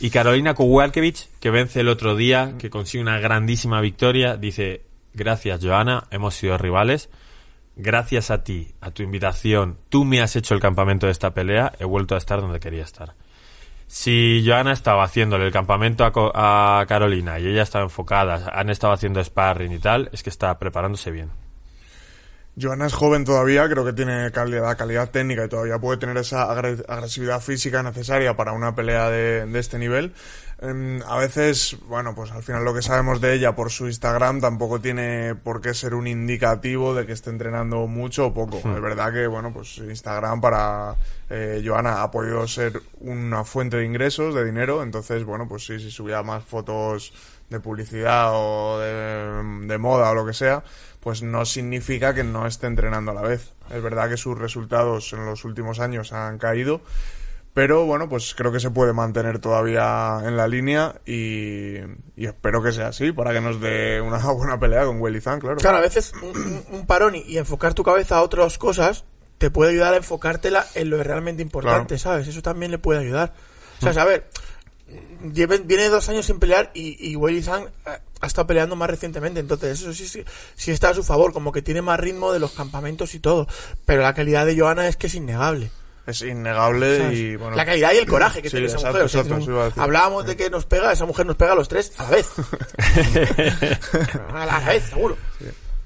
Y Carolina Kowalkiewicz, que vence el otro día, que consigue una grandísima victoria, dice, gracias Joana, hemos sido rivales, gracias a ti, a tu invitación, tú me has hecho el campamento de esta pelea, he vuelto a estar donde quería estar. Si Joana estaba haciéndole el campamento a, a Carolina y ella estaba enfocada, han estado haciendo sparring y tal, es que está preparándose bien. Joana es joven todavía, creo que tiene calidad, calidad técnica y todavía puede tener esa agre- agresividad física necesaria para una pelea de, de este nivel. Em, a veces, bueno, pues al final lo que sabemos de ella por su Instagram tampoco tiene por qué ser un indicativo de que esté entrenando mucho o poco. Es verdad que, bueno, pues Instagram para eh, Joana ha podido ser una fuente de ingresos, de dinero, entonces, bueno, pues sí, si subía más fotos de publicidad o de, de moda o lo que sea, pues no significa que no esté entrenando a la vez. Es verdad que sus resultados en los últimos años han caído, pero bueno, pues creo que se puede mantener todavía en la línea y, y espero que sea así para que nos dé una buena pelea con Willy Zhang, claro. Claro, a veces un, un- parón y, y enfocar tu cabeza a otras cosas te puede ayudar a enfocártela en lo realmente importante, ¿sabes? Eso también le puede ayudar. O sea, a ver, viene dos años sin pelear y, y Zhang eh, ha estado peleando más recientemente, entonces eso sí, sí, sí está a su favor, como que tiene más ritmo de los campamentos y todo. Pero la calidad de Johanna es que es innegable. Es innegable ¿sabes? y bueno. la calidad y el coraje que Sí, tiene esa exacto, mujer. o sea, exacto, es un- eso iba a decir. hablábamos de que nos pega, esa mujer nos pega a los tres a la vez. a la vez, seguro.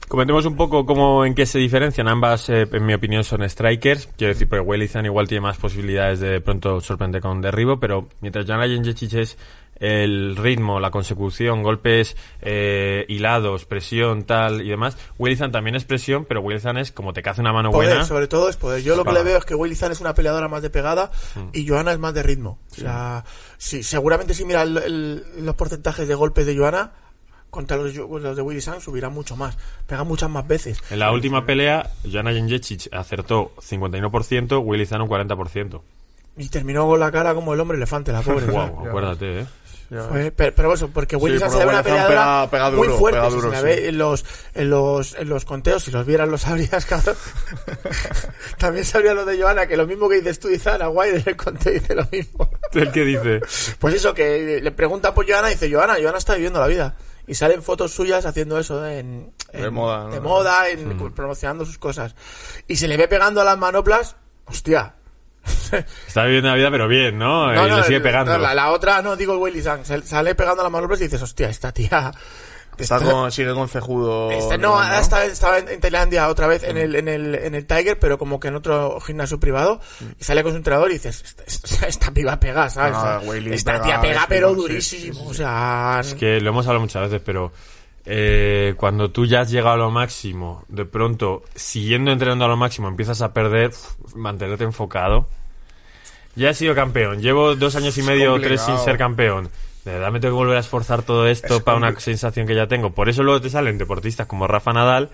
Comentemos un poco cómo, en qué se diferencian. Ambas, eh, en mi opinión, son strikers. Quiero decir, porque Wellizan igual tiene más posibilidades de, de pronto sorprender con un derribo, pero mientras Joanna Jędrzejczyk es el ritmo, la consecución, golpes eh, hilados, presión, tal y demás, Wellizan también es presión, pero Wellizan es como te caza una mano Poder, buena. sobre todo es poder. Yo lo que le veo es que Willy Zan es una peleadora más de pegada Mm. y Johanna es más de ritmo. O sea, sí, seguramente si mira el- el- los porcentajes de golpes de Johanna contra los, los de Willy Zan subirá mucho más. Pega muchas más veces. En la última pelea, Joanna Jędrzejczyk acertó 51%, Wellizan un 40%. Y terminó con la cara como el hombre elefante, la pobre. Wow, acuérdate, eh. Fue- pero, pero eso, porque Willy Sí, ve una peleadora pega- pega muy fuerte. si duro, sí. ve en los, en, los, en los conteos, si los vieras lo sabrías, cabrón. También sabría lo de Johanna, que lo mismo que dices tú y Zara, guay, en el conteo dice lo mismo. ¿El que dice? Pues eso, que le pregunta por Johanna y dice, Johanna, Johanna está viviendo la vida. Y salen fotos suyas haciendo eso en, en- De moda, ¿no? de moda, en- promocionando sus cosas. Y se le ve pegando a las manoplas, hostia, Está viviendo la vida, pero bien, ¿no? No, y no, le sigue pegando. no, la, la otra, no, digo Willy Zhang, se- sale pegando a las manoplas y dices, hostia, esta tía... Está con, sigue con cejudo. Este, no, está- estaba en, en Tailandia otra vez en el, en, el, en el Tiger, pero como que en otro gimnasio privado, y sale con su entrenador y dices, esta, esta, esta piba pega, ¿sabes? Ah, esta pega, tía pega, pero sí, durísimo, sí, sí, o sea... Es que lo hemos hablado muchas veces, pero eh, cuando tú ya has llegado a lo máximo, de pronto, siguiendo entrenando a lo máximo, empiezas a perder, mantenerte enfocado. Ya he sido campeón, llevo dos años y medio, tres sin ser campeón. De verdad me tengo que volver a esforzar todo esto Es para una sensación que ya tengo. Por eso luego te salen deportistas como Rafa Nadal,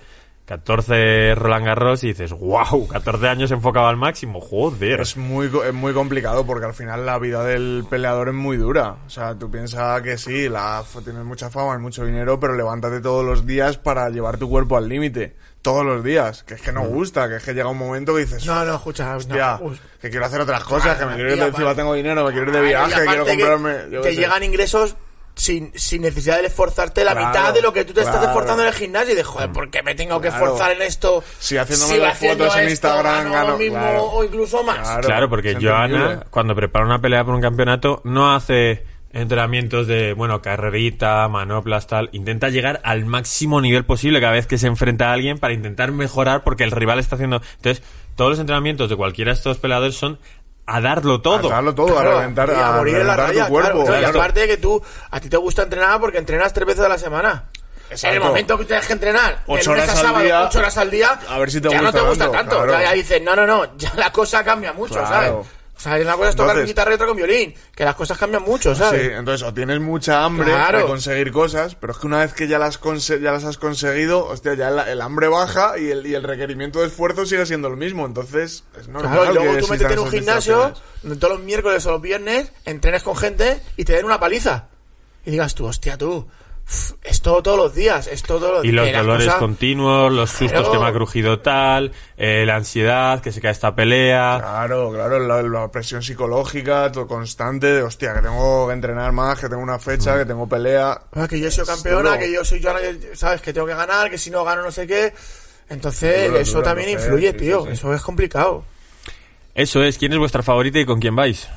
14 Roland Garros y dices, wow, 14 años enfocado al máximo, joder. Es muy, co- es muy complicado porque al final la vida del peleador es muy dura. O sea, tú piensas que sí, la, tienes mucha fama, mucho dinero, pero levántate todos los días para llevar tu cuerpo al límite. Todos los días. Que es que no gusta, que es que llega un momento que dices, No, no, escucha, hostia, no, que quiero hacer otras cosas, que me quiero ir de encima, tengo dinero, me quiero ir de viaje, quiero que comprarme... qué Te llegan ingresos sin, sin necesidad de esforzarte la Claro, mitad de lo que tú te estás esforzando en el gimnasio y de joder, ¿por qué me tengo que esforzar en esto? Si haciéndome si las haciendo fotos en esto Instagram gano gano- lo mismo claro. o incluso más. Claro, porque Joana, cuando prepara una pelea por un campeonato, no hace entrenamientos de, bueno, carrerita, manoplas, tal. Intenta llegar al máximo nivel posible cada vez que se enfrenta a alguien para intentar mejorar porque el rival está haciendo. Entonces, todos los entrenamientos de cualquiera de estos peleadores son a darlo todo. A darlo todo, Claro, a reventar, y a morir en la raya, tu cuerpo. claro, Y claro. aparte de que tú, a ti te gusta entrenar porque entrenas tres veces a la semana. Exacto. En el momento que tienes que entrenar, Ocho horas a al sábado, día, ocho horas al día, a ver si te ya gusta no te gusta tanto, tanto. claro. Ya, ya dices, no, no, no, ya la cosa cambia mucho, Claro. ¿sabes? O sea, una cosa es tocar Entonces- guitarra y otra con violín, que las cosas cambian mucho, ¿sabes? Sí, entonces o tienes mucha hambre Claro. de conseguir cosas, pero es que una vez que ya las, ya las has conseguido, hostia, ya el, el hambre baja y el, y el requerimiento de esfuerzo sigue siendo lo mismo. Entonces, es normal Claro, y luego tú métete en un gimnasio todos los miércoles o los viernes entrenes con gente y te den una paliza. Y digas tú, hostia, tú, esto todos los días, esto todos los Y los dolores cosas- continuos, los sustos Claro. que me ha crujido tal, eh, la ansiedad, que se cae esta pelea. Claro, claro, la, la presión psicológica todo constante de, hostia, que tengo que entrenar más, que tengo una fecha, que tengo pelea. Ah, que yo soy campeona, duro. que yo soy yo, sabes, que tengo que ganar, que si no gano no sé qué. Entonces, Duro, eso duro, también influye, sí, tío. sí, sí. Eso es complicado. Eso es, ¿quién es vuestra favorita y con quién vais?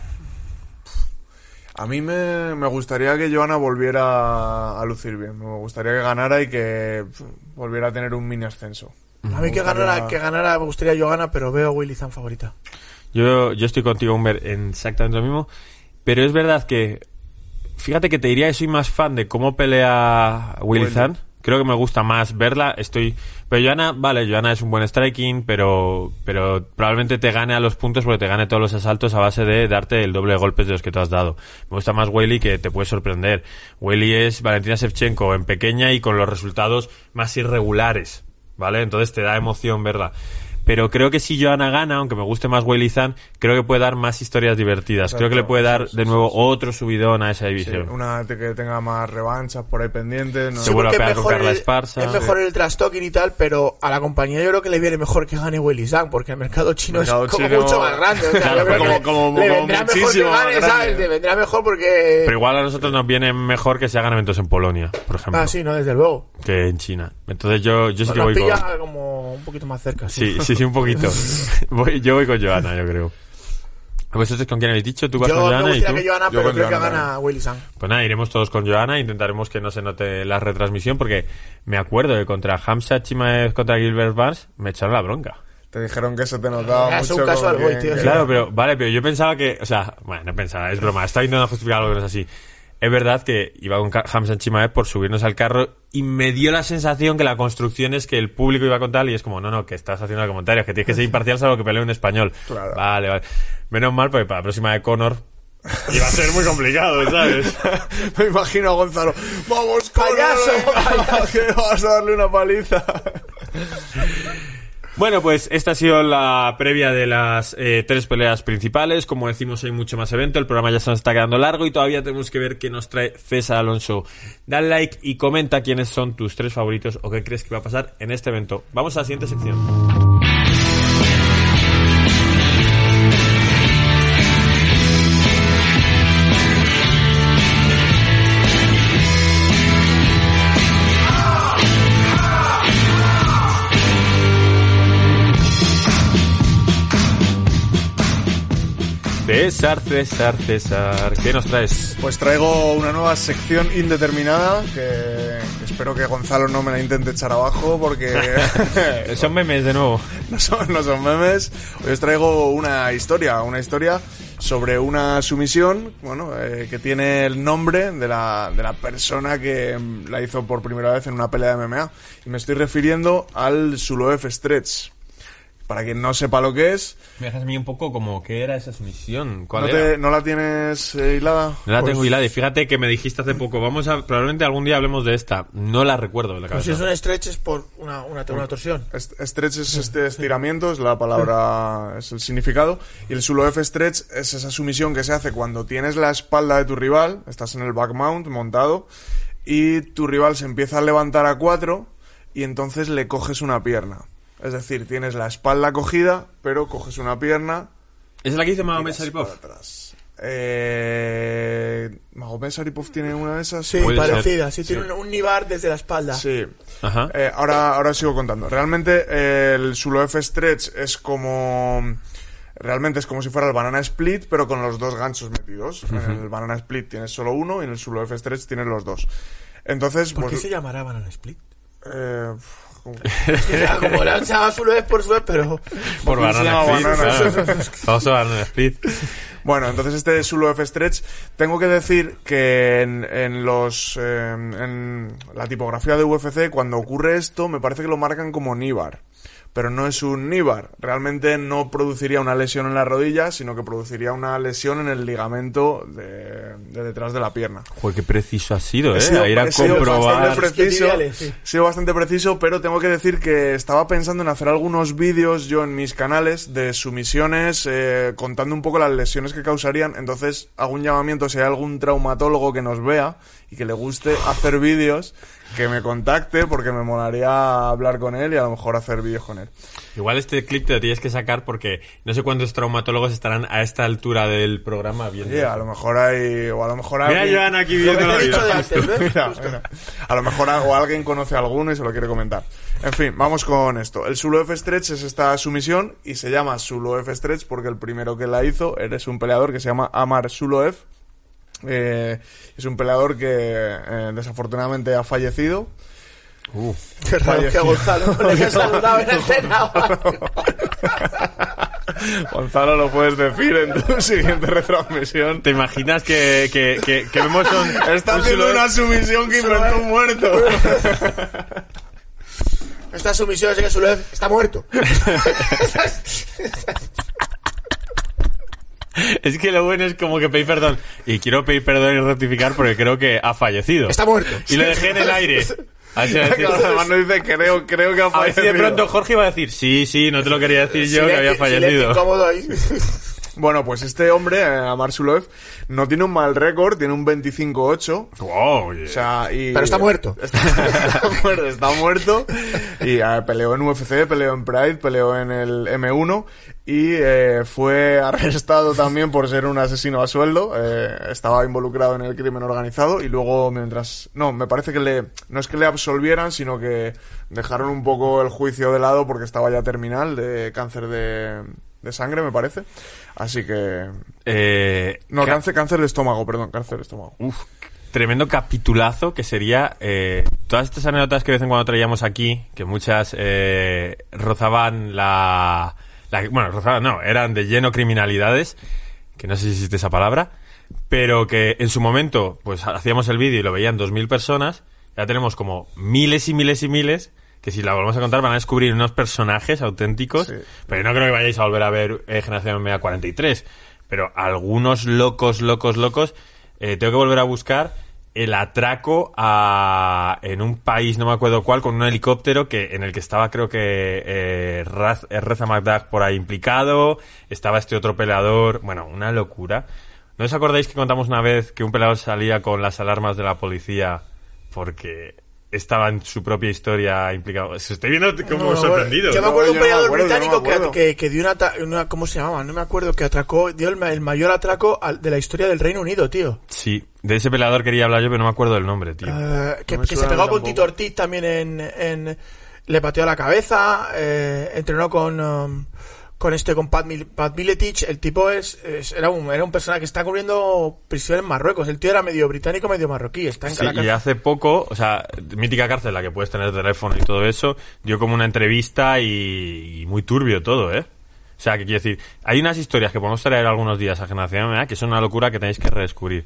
A mí me, me gustaría que Joana volviera a lucir bien. Me gustaría que ganara y que volviera a tener un mini ascenso. A mí que gustaría- ganara, que ganara, me gustaría yo gana, pero veo a Willy Zan favorita. Yo, yo estoy contigo, Humber, en exactamente lo mismo. Pero es verdad que. Fíjate que te diría que soy más fan de cómo pelea Willy Willy. Zan. Creo que me gusta más verla. Estoy. Pero Joana, vale, Joana es un buen striking, pero, pero probablemente te gane a los puntos porque te gane todos los asaltos a base de darte el doble de golpes de los que tú has dado. Me gusta más Wiley que te puede sorprender. Wiley es Valentina Shevchenko en pequeña y con los resultados más irregulares, ¿vale? Entonces te da emoción verla. Pero creo que si Joana gana, aunque me guste más Wiley Zan, creo que puede dar más historias divertidas. creo que le puede dar sí, sí, de sí, nuevo sí. otro subidón a esa Sí, división. una te- que tenga más revanchas por ahí pendientes. ¿no? Se vuelve a pegar es con mejor Carla el- Esparza. Es mejor el trash talking y tal, pero a la compañía yo creo que le viene mejor que gane Willy Zhang, porque el mercado chino Mercado es como chino- mucho más grande. O sea, Claro, yo creo como- le- como- le como vendrá mejor que muchísimo más gane, grande. ¿sabes? Le vendrá mejor porque... Pero igual a nosotros nos viene mejor que se hagan eventos en Polonia, por ejemplo, Ah, sí, no, desde luego. que en China. Entonces yo, yo sí que voy pilla con... como un poquito más cerca. Sí, sí, sí, un poquito. Voy- yo voy con Joana, yo creo. ¿Vosotros con quién habéis dicho? ¿Tú vas Yo con me Joana y gustaría tú? que Joana, Yo pero creo que Joana gana Willy Zhang. Pues nada, iremos todos con Joana, intentaremos que no se note la retransmisión, porque me acuerdo que contra Hamza Chimaev contra Gilbert Barnes me echaron la bronca. Te dijeron que se te notaba Ah, es mucho. un casual con boy, que- tío, que-. Claro, pero vale, pero yo pensaba que, o sea, bueno, no pensaba, es broma, estaba intentando justificar algo que no es así. Es verdad que iba con Hamza Chimaev por subirnos al carro y me dio la sensación que la construcción es que el público iba con tal y es como, no, no, que estás haciendo comentarios, que tienes que ser imparcial salvo que pelee en español. Claro. Vale, vale. Menos mal porque para la próxima de Conor iba a ser muy complicado, ¿sabes? Me imagino a Gonzalo. ¡Vamos, Payaso, que vas a darle una paliza! Bueno, pues esta ha sido la previa de las eh, tres peleas principales. Como decimos, hay mucho más evento. El programa ya se nos está quedando largo y todavía tenemos que ver qué nos trae César Alonso. Dale like y comenta quiénes son tus tres favoritos o qué crees que va a pasar en este evento. Vamos a la siguiente sección. César, César, César. ¿Qué nos traes? Pues traigo una nueva sección indeterminada que espero que Gonzalo no me la intente echar abajo porque Son memes de nuevo. no, son, no son memes. Hoy os traigo una historia, una historia sobre una sumisión bueno, eh, que tiene el nombre de la, de la persona que la hizo por primera vez en una pelea de MMA. Y me estoy refiriendo al Suloef Stretch. Para quien no sepa lo que es, Me dejas a mí un poco como, ¿qué era esa sumisión? ¿Cuál ¿no, era? te- ¿no la tienes eh, hilada? No la Pues- tengo hilada y fíjate que me dijiste hace poco, vamos a, probablemente algún día hablemos de esta. No la recuerdo de la Pues cabeza. si es un stretch es por una, una, una torsión. Est- Stretch es este estiramiento, es la palabra, es el significado. Y el sulo F stretch es esa sumisión que se hace cuando tienes la espalda de tu rival, estás en el back mount montado, y tu rival se empieza a levantar a cuatro, y entonces le coges una pierna. Es decir, tienes la espalda cogida, pero coges una pierna. ¿Es la que dice Mahomet atrás. Eh, ¿Magomed Sharipov tiene una de esas? Sí, parecida. Sí, tiene un, nibar desde la espalda. Sí. Ajá. Eh, ahora, ahora sigo contando. Realmente eh, el Sulo F Stretch es como... Realmente es como si fuera el Banana Split, pero con los dos ganchos metidos. En el Banana Split tienes solo uno y en el Sulo F Stretch tienes los dos. Entonces, ¿Por qué pues... se llamará Banana Split? eh, como- como su vez por su vez, pero... Por ¿cómo se Banana Split. Vamos a Banana Split. Bueno, entonces este Sulo F Stretch, tengo que decir que en, en los eh, en la tipografía de UFC cuando ocurre esto me parece que lo marcan como Nibar, pero no es un Nibar. Realmente no produciría una lesión en la rodilla, sino que produciría una lesión en el ligamento de, de detrás de la pierna. Joder, qué preciso ha sido, ¿eh? sido- a ir a comprobar. bastante preciso, Tibiales, sí. sido bastante preciso, pero tengo que decir que estaba pensando en hacer algunos vídeos yo en mis canales de sumisiones, eh, contando un poco las lesiones que causarían. Entonces hago un llamamiento si hay algún traumatólogo que nos vea y que le guste hacer vídeos, que me contacte porque me molaría hablar con él y a lo mejor hacer vídeos con él. Igual este clip te lo tienes que sacar porque no sé cuántos traumatólogos estarán a esta altura del programa viendo. Sí, a lo mejor hay, o a lo mejor Mira, alguien- Joan aquí viendo mira. A lo mejor o alguien conoce a alguno y se lo quiere comentar. En fin, vamos con esto. El Sulo F Stretch es esta sumisión y se llama Sulo F Stretch porque el primero que la hizo eres un peleador que se llama Amar Suloev. Eh, es un peleador que eh, desafortunadamente ha fallecido. Qué raro que a Gonzalo no le haya saludado en antena. Gonzalo, lo puedes decir en tu siguiente retransmisión. ¿Te imaginas que, que, que, que vemos un... Está un haciendo una sumisión que inventó un muerto. Esta sumisión es que su vez está muerto. Es que lo bueno es como que pedir perdón. Y quiero pedir perdón y rectificar porque creo que ha fallecido. Está muerto. Y lo dejé en el aire. A ver si, va a decir- Además no dice creo, creo que ha a ver si fallecido. de pronto Jorge iba a decir, sí, sí, no te lo quería decir yo, que había fallecido. incómodo ahí. Bueno, pues este hombre, eh, Amar Suloev, no tiene un mal récord, tiene un 25-8. Wow, oye. O sea, y... Pero está muerto. Está, está muerto, está muerto. Y eh, peleó en UFC, peleó en Pride, peleó en el M1 y eh, fue arrestado también por ser un asesino a sueldo. Eh, estaba involucrado en el crimen organizado y luego mientras... No, me parece que le... No es que le absolvieran, sino que dejaron un poco el juicio de lado porque estaba ya terminal de cáncer de, de sangre, me parece. Así que... Eh, No, cáncer, cáncer de estómago, perdón, cáncer de estómago. Uf, tremendo capitulazo que sería eh, todas estas anécdotas que de vez en cuando traíamos aquí, que muchas eh, rozaban la, la- Bueno, rozaban, no, eran de lleno criminalidades, que no sé si existe esa palabra, pero que en su momento, pues hacíamos el vídeo y lo veían dos mil personas, ya tenemos como miles y miles y miles, que si la volvemos a contar van a descubrir unos personajes auténticos, Sí. pero no creo que vayáis a volver a ver eh, Generación MMA 43, pero algunos locos, locos, locos, eh, tengo que volver a buscar el atraco a, en un país, no me acuerdo cuál, con un helicóptero que en el que estaba creo que eh, Raz- eh, Reza McDuck por ahí implicado, estaba este otro peleador, bueno, una locura. ¿No os acordáis que contamos una vez que un peleador salía con las alarmas de la policía porque estaba en su propia historia implicado? Estoy viendo como No, sorprendido. Yo me acuerdo de un no peleador acuerdo, no británico que, que, que dio una, una- ¿Cómo se llamaba? No me acuerdo. Que atracó. Dio el, el mayor atraco al- de la historia del Reino Unido, tío. Sí, de ese peleador quería hablar yo, pero no me acuerdo del nombre, tío. Eh, que No me que se pegó con. Tito Ortiz también en, en- le pateó la cabeza, eh, entrenó con, um, con este con Pat, Mil- Pat Miletich, el tipo es, es- era un era un personaje que está cubriendo prisión en Marruecos. El tío era medio británico, medio marroquí. Está en Sí, Caracas. y hace poco, o sea, mítica cárcel, la que puedes tener teléfono y todo eso, dio como una entrevista y, y muy turbio todo, ¿eh? O sea, que quiero decir, hay unas historias que podemos traer algunos días a Generación MMA que son una locura que tenéis que redescubrir.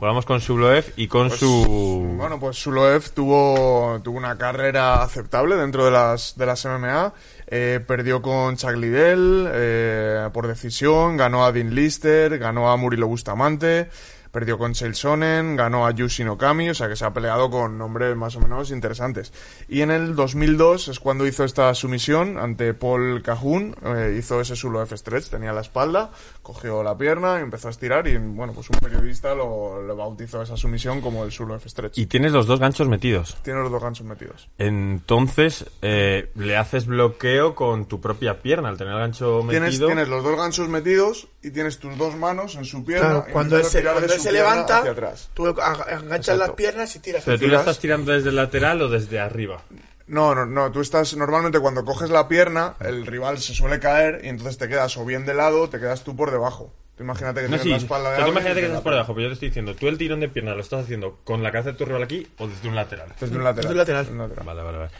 Volvamos con Subloev y con Pues, su... Bueno, pues Suloev tuvo, tuvo una carrera aceptable dentro de las, de las MMA. Eh, perdió con Chuck Liddell eh, por decisión, ganó a Dean Lister, ganó a Murilo Bustamante, perdió con Sonnen, ganó a Yushin Okami, o sea que se ha peleado con nombres más o menos interesantes. Y en el 2002 es cuando hizo esta sumisión ante Paul Cajun, eh, hizo ese Suloev Stretch, tenía la espalda, cogió la pierna y empezó a estirar y bueno, pues un periodista lo, lo bautizó esa sumisión como el Suloev Stretch. Y tienes los dos ganchos metidos. Tiene los dos ganchos metidos. Entonces, eh, le haces bloqueo con tu propia pierna al tener el gancho Tienes, metido. tienes los dos ganchos metidos y tienes tus dos manos en su pierna. Claro, cuando él se, cuando él se levanta, hacia atrás. tú enganchas Exacto. las piernas y tiras. Pero tú la estás tirando desde el lateral o desde arriba. No, no, no. Tú estás normalmente cuando coges la pierna, el rival se suele caer y entonces te quedas o bien de lado o te quedas tú por debajo. Tú imagínate que No, tienes sí. la O espalda de sea, tú imagínate que te estás por debajo, pero yo te estoy diciendo, tú el tirón de pierna lo estás haciendo con la cabeza de tu rival aquí o desde un lateral. Desde un lateral. Desde un lateral. Desde un lateral. Vale, vale, vale.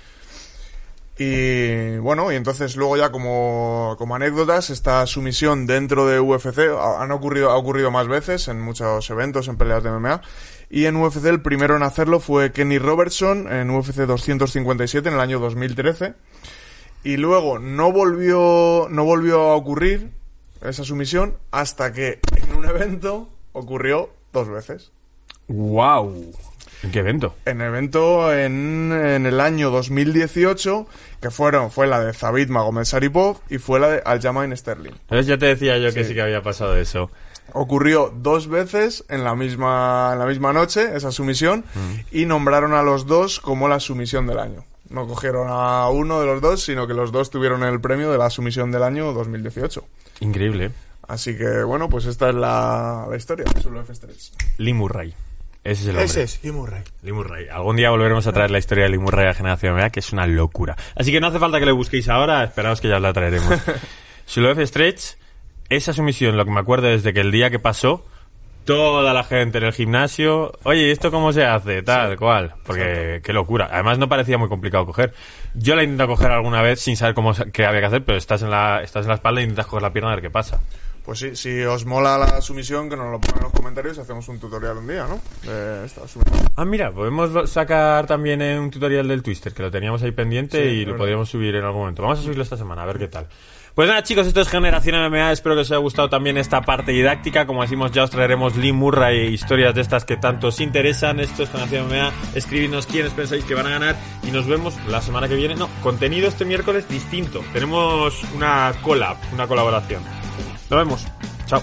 Y bueno, y entonces luego ya como, como anécdotas, esta sumisión dentro de UFC ha, han ocurrido, ha ocurrido más veces en muchos eventos, en peleas de MMA. Y en UFC el primero en hacerlo fue Kenny Robertson en UFC 257 en el año 2013. Y luego no volvió, no volvió a ocurrir esa sumisión hasta que en un evento ocurrió dos veces. ¡Wow! ¿En qué evento? En evento en, en el año 2018, que fueron, fue la de Zabit Magomed Saripov y fue la de Aljamain Sterling. Entonces ya te decía yo que sí que había pasado eso. Ocurrió dos veces en la misma, en la misma noche, esa sumisión, y nombraron a los dos como la sumisión del año. No cogieron a uno de los dos, sino que los dos tuvieron el premio de la sumisión del año 2018. Increíble. ¿eh? Así que, bueno, pues esta es la, la historia de Solo F3. Lee Murray. Ese es el hombre. Ese es, Lee Murray. Lee Murray. Algún día volveremos a traer la historia de Lee Murray a Generación MMA, que es una locura. Así que no hace falta que lo busquéis ahora, esperaos que ya la traeremos. Suloef Stretch, esa sumisión, lo que me acuerdo desde que el día que pasó, toda la gente en el gimnasio, oye, ¿y esto cómo se hace? Tal, cual. Porque qué locura. Además no parecía muy complicado coger. Yo la he intentado coger alguna vez sin saber cómo qué había que hacer, pero estás en la, estás en la espalda e intentas coger la pierna a ver qué pasa. Pues sí, si os mola la sumisión, que nos lo pongan en los comentarios y hacemos un tutorial un día, ¿no? De esta sumisión. Ah, mira, podemos sacar también eh, un tutorial del Twister, que lo teníamos ahí pendiente Sí, y es lo podríamos subir en algún momento. Vamos a subirlo esta semana, a ver qué tal. Pues nada, chicos, esto es Generación MMA. Espero que os haya gustado también esta parte didáctica. Como decimos, ya os traeremos Lee Murray e historias de estas que tanto os interesan. Esto es Generación MMA. Escribidnos quiénes pensáis que van a ganar y nos vemos la semana que viene. No, contenido este miércoles distinto. Tenemos una collab, una colaboración. Nos vemos. Chao.